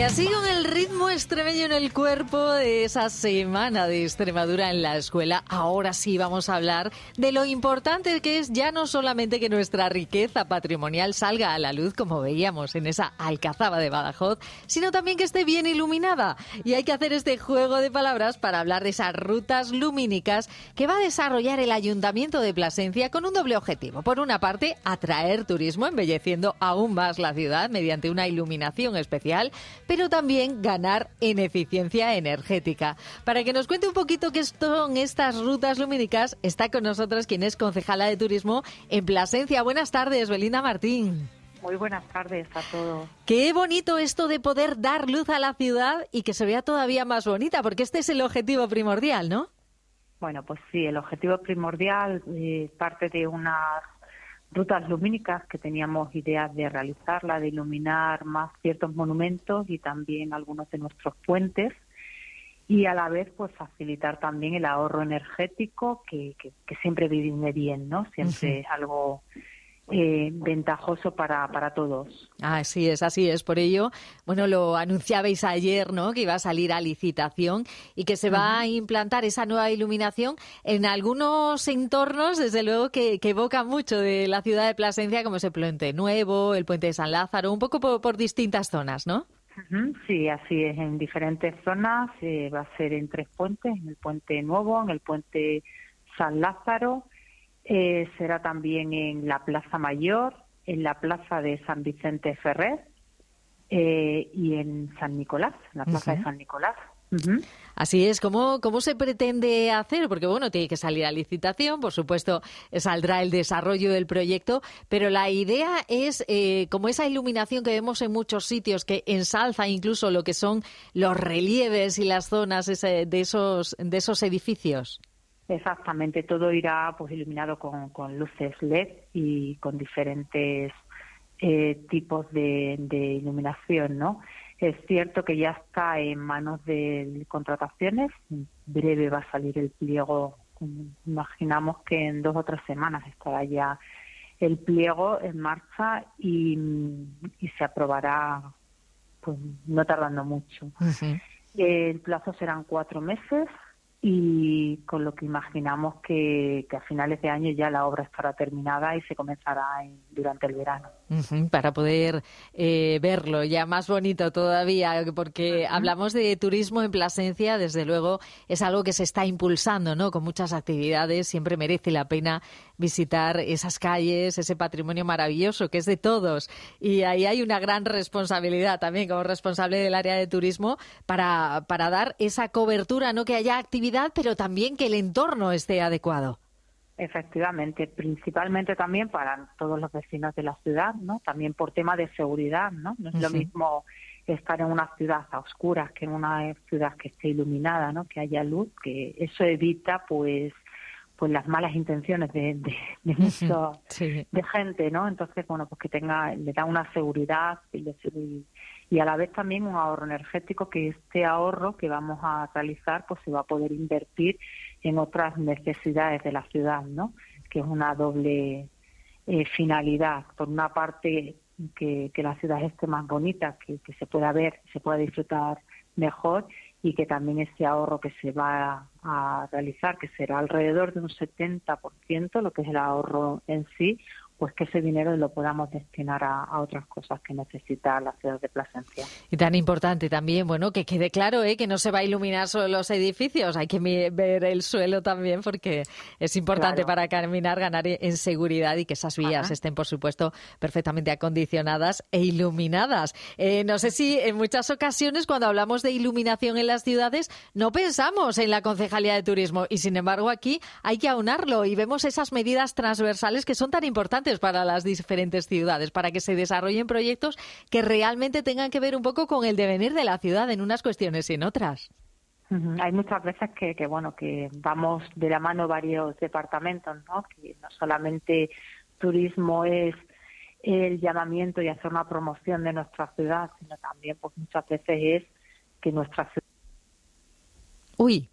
así con el ritmo extremeño en el cuerpo de esa semana de Extremadura en la escuela, ahora sí vamos a hablar de lo importante que es ya no solamente que nuestra riqueza patrimonial salga a la luz, como veíamos en esa alcazaba de Badajoz, sino también que esté bien iluminada. Y hay que hacer este juego de palabras para hablar de esas rutas lumínicas que va a desarrollar el Ayuntamiento de Plasencia con un doble objetivo. Por una parte, atraer turismo, embelleciendo aún más la ciudad mediante una iluminación especial, pero también ganar en eficiencia energética. Para que nos cuente un poquito qué son estas rutas lumínicas, está con nosotros quien es concejala de turismo en Plasencia. Buenas tardes, Belinda Martín. Muy buenas tardes a todos. Qué bonito esto de poder dar luz a la ciudad y que se vea todavía más bonita, porque este es el objetivo primordial, ¿no? Bueno, pues sí, el objetivo primordial eh, parte de unas rutas lumínicas que teníamos ideas de realizarla, de iluminar más ciertos monumentos y también algunos de nuestros puentes y a la vez pues facilitar también el ahorro energético que, que, siempre viene bien, ¿no? Siempre es algo eh, ventajoso para, para todos. Así es, así es. Por ello, bueno, lo anunciabais ayer, ¿no? Que iba a salir a licitación y que se va a implantar esa nueva iluminación en algunos entornos, desde luego, que, que evocan mucho de la ciudad de Plasencia, como es el Puente Nuevo, el Puente de San Lázaro, un poco por, distintas zonas, ¿no? Sí, así es. En diferentes zonas eh, va a ser en tres puentes, en el Puente Nuevo, en el Puente San Lázaro eh, será también en la Plaza Mayor, en la Plaza de San Vicente Ferrer eh, y en San Nicolás, en la Plaza de San Nicolás. Así es, ¿Cómo, ¿cómo se pretende hacer? Porque bueno, tiene que salir a licitación, por supuesto saldrá el desarrollo del proyecto, pero la idea es eh, como esa iluminación que vemos en muchos sitios que ensalza incluso lo que son los relieves y las zonas de esos, de esos edificios. Exactamente, todo irá pues iluminado con, con luces LED y con diferentes eh, tipos de, iluminación, ¿no? Es cierto que ya está en manos de contrataciones, en breve va a salir el pliego, imaginamos que en dos o tres semanas estará ya el pliego en marcha y, se aprobará pues no tardando mucho. El plazo serán cuatro meses y con lo que imaginamos que, a finales de año ya la obra estará terminada y se comenzará durante el verano. para poder eh, verlo ya más bonito todavía, porque hablamos de turismo en Plasencia, desde luego es algo que se está impulsando, ¿no? Con muchas actividades, siempre merece la pena visitar esas calles, ese patrimonio maravilloso que es de todos. Y ahí hay una gran responsabilidad también como responsable del área de turismo para, para dar esa cobertura, no que haya actividad, pero también que el entorno esté adecuado. Efectivamente, principalmente también para todos los vecinos de la ciudad, ¿no? También por tema de seguridad, ¿no? No es lo mismo estar en una ciudad a oscuras que en una ciudad que esté iluminada, ¿no? Que haya luz, que eso evita, pues, pues las malas intenciones de, de, de gente, ¿no? Entonces, bueno, pues que tenga, le da una seguridad y, y, a la vez también un ahorro energético, que este ahorro que vamos a realizar, pues se va a poder invertir en otras necesidades de la ciudad, ¿no? Que es una doble eh, finalidad. Por una parte, que, que, la ciudad esté más bonita, que, que se pueda ver, se pueda disfrutar mejor y que también ese ahorro que se va a realizar, que será alrededor de un 70%, lo que es el ahorro en sí, pues que ese dinero lo podamos destinar a, otras cosas que necesita la ciudad de Plasencia. Y tan importante también, bueno, que quede claro ¿eh? que no se va a iluminar solo los edificios, hay que ver el suelo también porque es importante para caminar, ganar en seguridad y que esas vías estén, por supuesto, perfectamente acondicionadas e iluminadas. Eh, no sé si en muchas ocasiones cuando hablamos de iluminación en las ciudades no pensamos en la Concejalía de Turismo y, sin embargo, aquí hay que aunarlo y vemos esas medidas transversales que son tan importantes para las diferentes ciudades, para que se desarrollen proyectos que realmente tengan que ver un poco con el devenir de la ciudad en unas cuestiones y en otras. Hay muchas veces que, que, bueno que vamos de la mano varios departamentos, ¿no? Que no solamente turismo es el llamamiento y hacer una promoción de nuestra ciudad, sino también pues muchas veces es que nuestra ciudad Uy,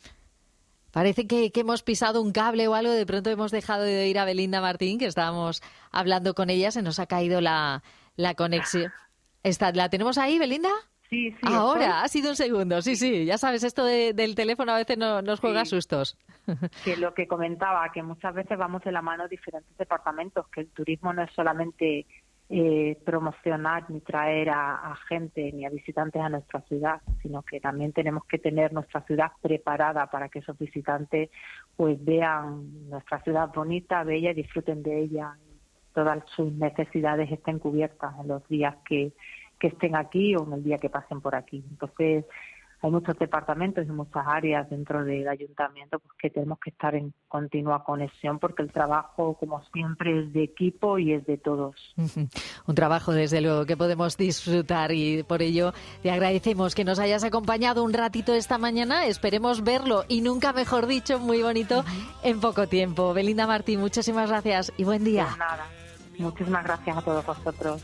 Parece que, hemos pisado un cable o algo, de pronto hemos dejado de oír a Belinda Martín, que estábamos hablando con ella, se nos ha caído la, la conexión. ¿Está, ¿La tenemos ahí, Belinda? Sí, sí. Ahora, ha sido un segundo, sí, sí. Ya sabes, esto del teléfono a veces nos juega sustos. Que lo que comentaba, que muchas veces vamos de la mano diferentes departamentos, que el turismo no es solamente eh, promocionar ni traer a, gente ni a visitantes a nuestra ciudad, sino que también tenemos que tener nuestra ciudad preparada para que esos visitantes pues vean nuestra ciudad bonita, bella y disfruten de ella. Todas sus necesidades estén cubiertas en los días que, que estén aquí o en el día que pasen por aquí. Entonces, hay muchos departamentos y muchas áreas dentro del ayuntamiento pues, que tenemos que estar en continua conexión porque el trabajo, como siempre, es de equipo y es de todos. Un trabajo, desde luego, que podemos disfrutar y por ello te agradecemos que nos hayas acompañado un ratito esta mañana. Esperemos verlo y nunca mejor dicho, muy bonito, en poco tiempo. Belinda Martín, muchísimas gracias y buen día. nada. Muchísimas gracias a todos vosotros.